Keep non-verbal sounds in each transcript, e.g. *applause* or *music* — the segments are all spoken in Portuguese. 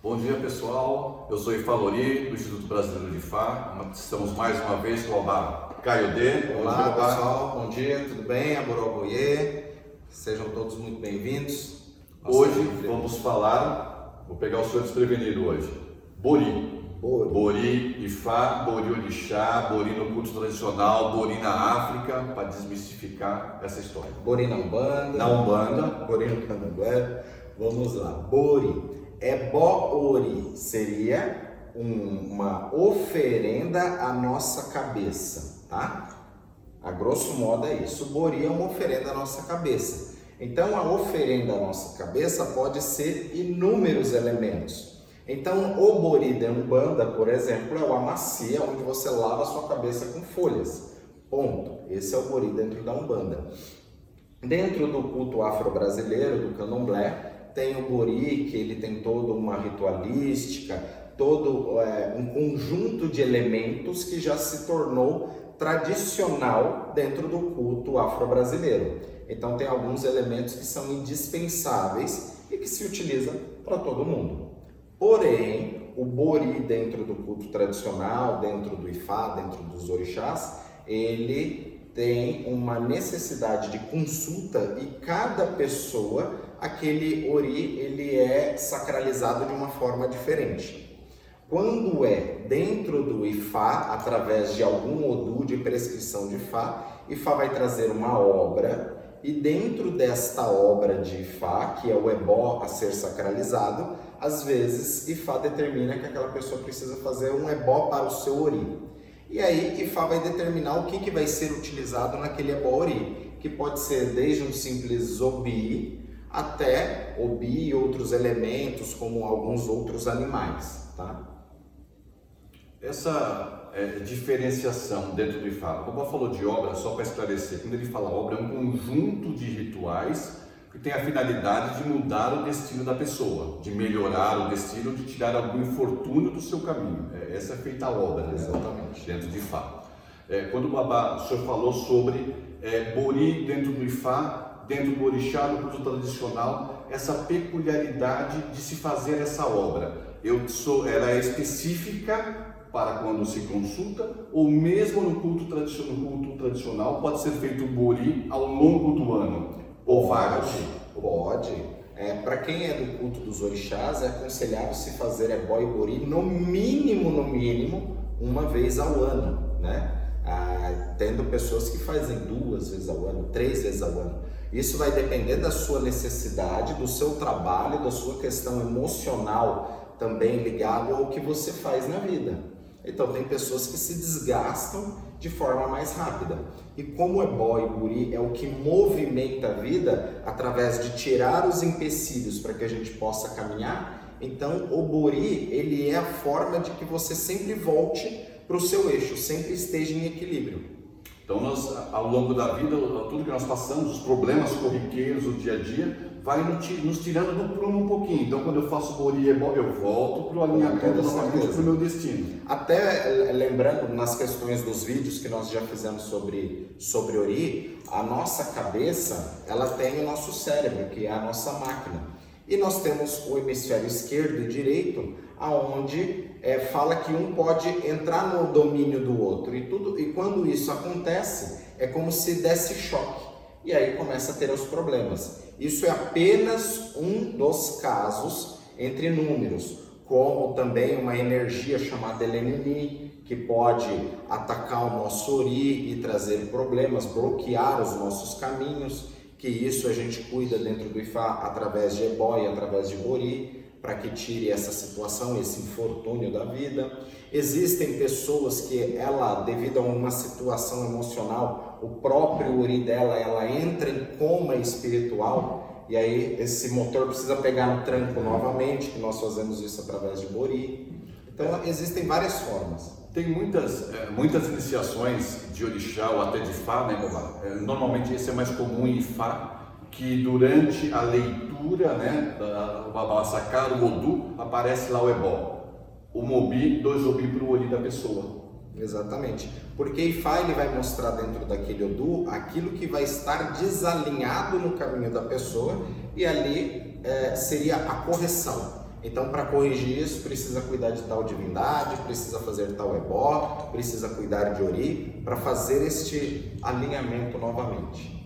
Bom dia pessoal, eu sou Ifalori do Instituto Brasileiro de Fá. Estamos mais uma vez com o Obá Caio D. Olá dia, pessoal, bom dia, tudo bem? Aboroboye, sejam todos muito bem-vindos. Hoje vamos falar, vou pegar o senhor desprevenido hoje, Bori. Bori. Bori Ifá, Bori Orixá, Bori no culto tradicional, Bori na África, para desmistificar essa história. Bori na Umbanda. Na Umbanda. Bori no Candomblé. Vamos lá. Bori. Ori seria um, uma oferenda à nossa cabeça, tá? A grosso modo é isso. Bori é uma oferenda à nossa cabeça. Então, a oferenda à nossa cabeça pode ser inúmeros elementos. Então, o bori de umbanda, por exemplo, é uma macia onde você lava a sua cabeça com folhas. Ponto. Esse é o bori dentro da umbanda. Dentro do culto afro-brasileiro, do candomblé, tem o bori, que ele tem toda uma ritualística, todo é, um conjunto de elementos que já se tornou tradicional dentro do culto afro-brasileiro. Então tem alguns elementos que são indispensáveis e que se utilizam para todo mundo. Porém, o Bori dentro do culto tradicional, dentro do Ifá, dentro dos orixás, ele tem uma necessidade de consulta e cada pessoa, aquele Ori, ele é sacralizado de uma forma diferente. Quando é dentro do Ifá, através de algum Odu de prescrição de Ifá, Ifá vai trazer uma obra e dentro desta obra de Ifá, que é o ebó a ser sacralizado, às vezes Ifá determina que aquela pessoa precisa fazer um ebó para o seu ori. E aí Ifá vai determinar o que, que vai ser utilizado naquele ebó ori, que pode ser desde um simples obi até obi e outros elementos, como alguns outros animais, tá? Essa é, diferenciação dentro do IFA. O Boba falou de obra, só para esclarecer, quando ele fala obra, é um conjunto de rituais que tem a finalidade de mudar o destino da pessoa, de melhorar o destino, de tirar algum infortúnio do seu caminho. É, essa é feita a obra, né? exatamente, dentro de Ifá. É, quando o Babá, o senhor falou sobre é, Bori dentro do Ifá, dentro do Orixá, no culto tradicional, essa peculiaridade de se fazer essa obra. Eu sou, ela é específica para quando se consulta, ou mesmo no culto, tradicional, no culto tradicional pode ser feito o bori ao longo do ano? Ou vários? Pode. É, para quem é do culto dos orixás, é aconselhável se fazer ebó e bori no mínimo, no mínimo, uma vez ao ano, né? Ah, tendo pessoas que fazem duas vezes ao ano, três vezes ao ano. Isso vai depender da sua necessidade, do seu trabalho, da sua questão emocional também ligado ao que você faz na vida. Então, tem pessoas que se desgastam de forma mais rápida. E como é boy e guri é o que movimenta a vida através de tirar os empecilhos para que a gente possa caminhar, então o buri ele é a forma de que você sempre volte para o seu eixo, sempre esteja em equilíbrio. Então, nós, ao longo da vida, tudo que nós passamos, os problemas corriqueiros, o dia a dia, vai nos tirando do prumo um pouquinho. Então, quando eu faço boria, eu volto para o alinhamento novamente para o meu destino. Até eh, lembrando, nas questões dos vídeos que nós já fizemos sobre, sobre Ori, a nossa cabeça, ela tem o nosso cérebro, que é a nossa máquina. E nós temos o hemisfério esquerdo e direito, aonde é, fala que um pode entrar no domínio do outro e tudo e quando isso acontece é como se desse choque e aí começa a ter os problemas. Isso é apenas um dos casos entre números, como também uma energia chamada Elenini, que pode atacar o nosso ori e trazer problemas, bloquear os nossos caminhos, que isso a gente cuida dentro do Ifá através de Ebó e através de Bori para que tire essa situação, esse infortúnio da vida. Existem pessoas que ela, devido a uma situação emocional, o próprio uri dela, ela entra em coma espiritual e aí esse motor precisa pegar no tranco novamente, que nós fazemos isso através de bori. Então existem várias formas. Tem muitas, é, muitas iniciações de orixá ou até de fá, né, Bobá? É, normalmente esse é mais comum em fá, que durante a leitura, né, da Babá sacar o Odu, aparece lá o Ebó. O Mobi, dois Obi para o olho da pessoa. Exatamente. Porque Ifá ele vai mostrar dentro daquele Odu aquilo que vai estar desalinhado no caminho da pessoa e ali é, seria a correção. Então, para corrigir isso, precisa cuidar de tal divindade, precisa fazer tal ebó, precisa cuidar de ori, para fazer este alinhamento novamente.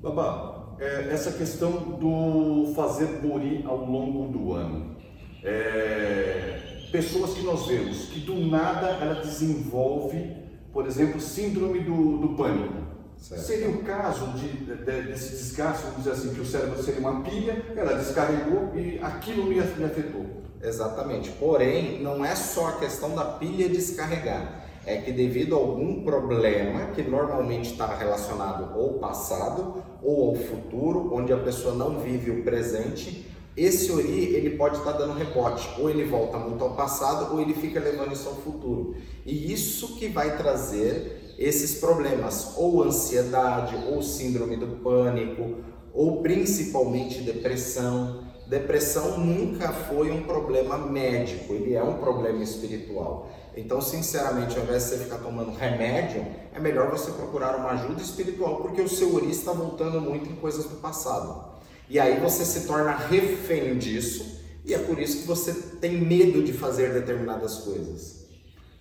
Babá, é, essa questão do fazer bori ao longo do ano. É, pessoas que nós vemos que do nada ela desenvolve, por exemplo, síndrome do, do pânico. Certo. Seria o caso de, de, desse desgaste, vamos dizer assim, que o cérebro seria uma pilha, ela descarregou e aquilo me afetou. Exatamente. Porém, não é só a questão da pilha descarregar. É que devido a algum problema que normalmente está relacionado ao passado ou ao futuro, onde a pessoa não vive o presente, esse ori ele pode estar dando rebote, ou ele volta muito ao passado, ou ele fica levando isso ao futuro. E isso que vai trazer esses problemas, ou ansiedade, ou síndrome do pânico, ou principalmente depressão. Depressão nunca foi um problema médico, ele é um problema espiritual. Então, sinceramente, ao invés de você ficar tomando remédio, é melhor você procurar uma ajuda espiritual, porque o seu ori está voltando muito em coisas do passado. E aí você se torna refém disso, e é por isso que você tem medo de fazer determinadas coisas.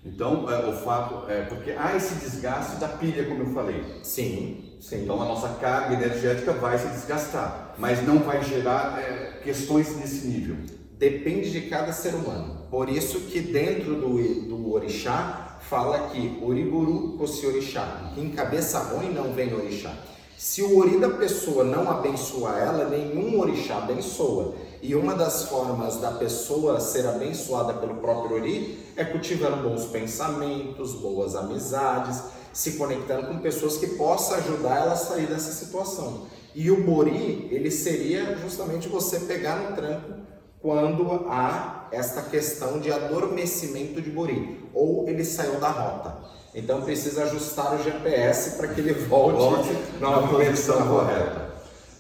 Então, é, o fato é porque há esse desgaste da pilha, como eu falei. Sim, sim. Então, a nossa carga energética vai se desgastar, mas não vai gerar é, questões nesse nível. Depende de cada ser humano. Por isso que dentro do, do orixá fala que oriburu fosse orixá. Em cabeça ruim não vem orixá. Se o ori da pessoa não abençoar ela, nenhum orixá abençoa. E uma das formas da pessoa ser abençoada pelo próprio ori é cultivando bons pensamentos, boas amizades, se conectando com pessoas que possam ajudar ela a sair dessa situação. E o bori, ele seria justamente você pegar no tranco quando há esta questão de adormecimento de bori, ou ele saiu da rota. Então precisa ajustar o GPS para que ele volte, volte na posição correta.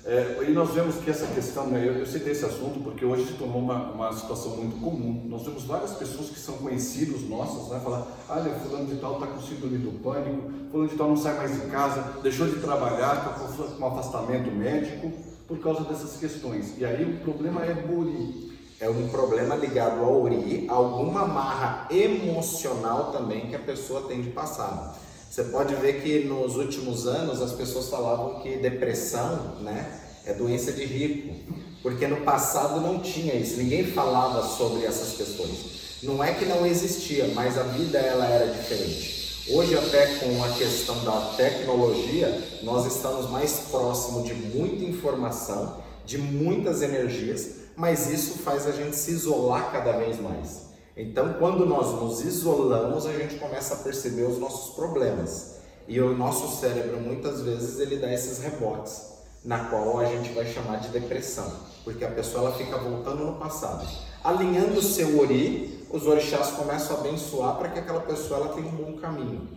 É, e nós vemos que essa questão, né, eu, eu citei esse assunto porque hoje se tornou uma, uma situação muito comum. Nós vemos várias pessoas que são conhecidos nossos, né, falar, olha, fulano de tal está com síndrome do pânico, fulano de tal não sai mais de casa, deixou de trabalhar, está com um afastamento médico por causa dessas questões. E aí o problema é buri é um problema ligado ao ori, alguma marra emocional também que a pessoa tem de passado. Você pode ver que nos últimos anos as pessoas falavam que depressão, né, é doença de rico, porque no passado não tinha isso, ninguém falava sobre essas questões. Não é que não existia, mas a vida ela era diferente. Hoje até com a questão da tecnologia, nós estamos mais próximo de muita informação, de muitas energias mas isso faz a gente se isolar cada vez mais. Então, quando nós nos isolamos, a gente começa a perceber os nossos problemas. E o nosso cérebro, muitas vezes, ele dá esses rebotes, na qual a gente vai chamar de depressão, porque a pessoa ela fica voltando no passado. Alinhando o seu ori, os orixás começam a abençoar para que aquela pessoa ela tenha um bom caminho.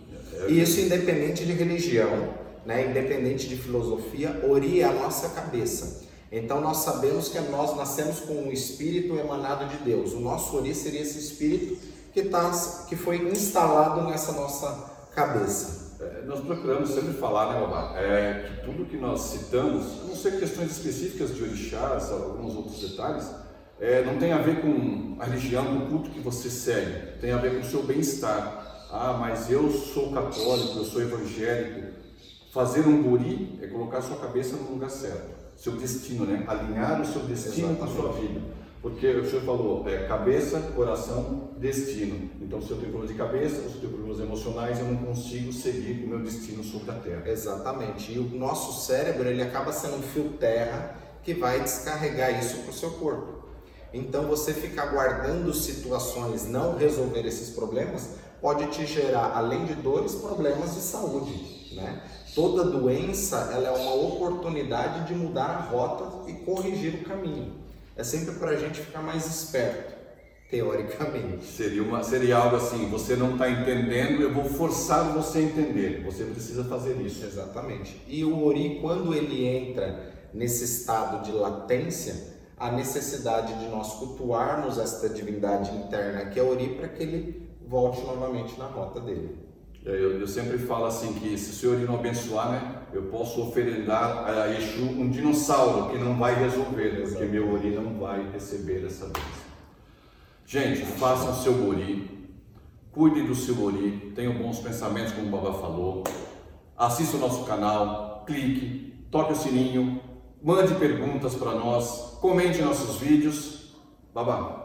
E isso independente de religião, né? independente de filosofia, ori é a nossa cabeça. Então nós sabemos que nós nascemos com um espírito emanado de Deus. O nosso ori seria esse espírito que, tá, que foi instalado nessa nossa cabeça. É, nós procuramos sempre falar, né, Babá, é, que tudo que nós citamos, a não ser questões específicas de orixás, alguns outros detalhes, é, não tem a ver com a religião, com o culto que você segue, tem a ver com o seu bem-estar. Ah, mas eu sou católico, eu sou evangélico. Fazer um guri é colocar sua cabeça no lugar certo seu destino, né? Alinhar o seu destino Exatamente. com a sua vida. Porque o senhor falou, é, cabeça, coração, destino. Então, se eu tenho problema de cabeça, se eu tenho problemas emocionais, eu não consigo seguir o meu destino sobre a Terra. Exatamente. E o nosso cérebro, ele acaba sendo um fio terra que vai descarregar isso para o seu corpo. Então, você ficar guardando situações, não resolver esses problemas, pode te gerar, além de dores, problemas de saúde, né? Toda doença ela é uma oportunidade de mudar a rota e corrigir o caminho. É sempre para a gente ficar mais esperto, teoricamente. Seria, uma, seria algo assim: você não está entendendo, eu vou forçar você a entender. Você precisa fazer isso. Exatamente. E o Ori, quando ele entra nesse estado de latência, a necessidade de nós cultuarmos esta divindade interna que é Ori para que ele volte novamente na rota dele. Eu, eu, sempre falo assim que se o senhor não abençoar, né, eu posso oferendar a Exu um dinossauro que não vai resolver, né, porque meu ori não vai receber essa bênção. Gente, façam o seu ori, cuide do seu ori, tenham bons pensamentos, como o Baba falou. Assista o nosso canal, clique, toque o sininho, mande perguntas para nós, comente nossos vídeos. Baba,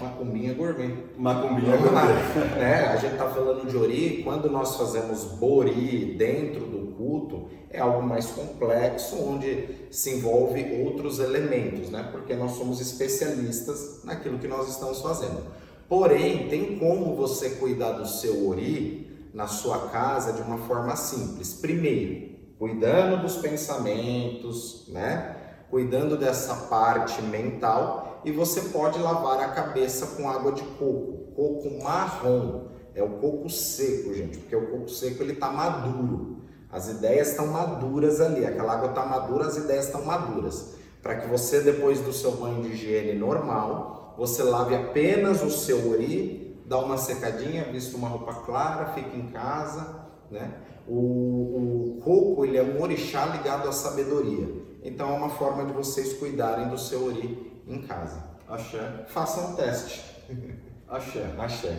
Macumbinha gourmet. Macumbinha gourmet. *laughs* é, a gente está falando de ori, quando nós fazemos bori dentro do culto, é algo mais complexo, onde se envolve outros elementos, né? Porque nós somos especialistas naquilo que nós estamos fazendo. Porém, tem como você cuidar do seu ori na sua casa de uma forma simples. Primeiro, cuidando dos pensamentos, né? Cuidando dessa parte mental e você pode lavar a cabeça com água de coco, coco marrom. É o coco seco, gente, porque o coco seco ele está maduro. As ideias estão maduras ali, aquela água está madura, as ideias estão maduras. Para que você, depois do seu banho de higiene normal, você lave apenas o seu ori, dá uma secadinha, vista uma roupa clara, fica em casa, né? O, o coco ele é um orixá ligado à sabedoria. Então é uma forma de vocês cuidarem do seu ori em casa. Axé. Façam um teste. *laughs* Axé. Axé.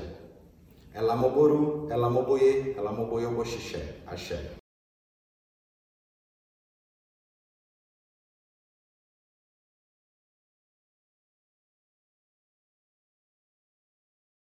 Ela moboru, ela moboye, ela moboye o boxixé. Axé.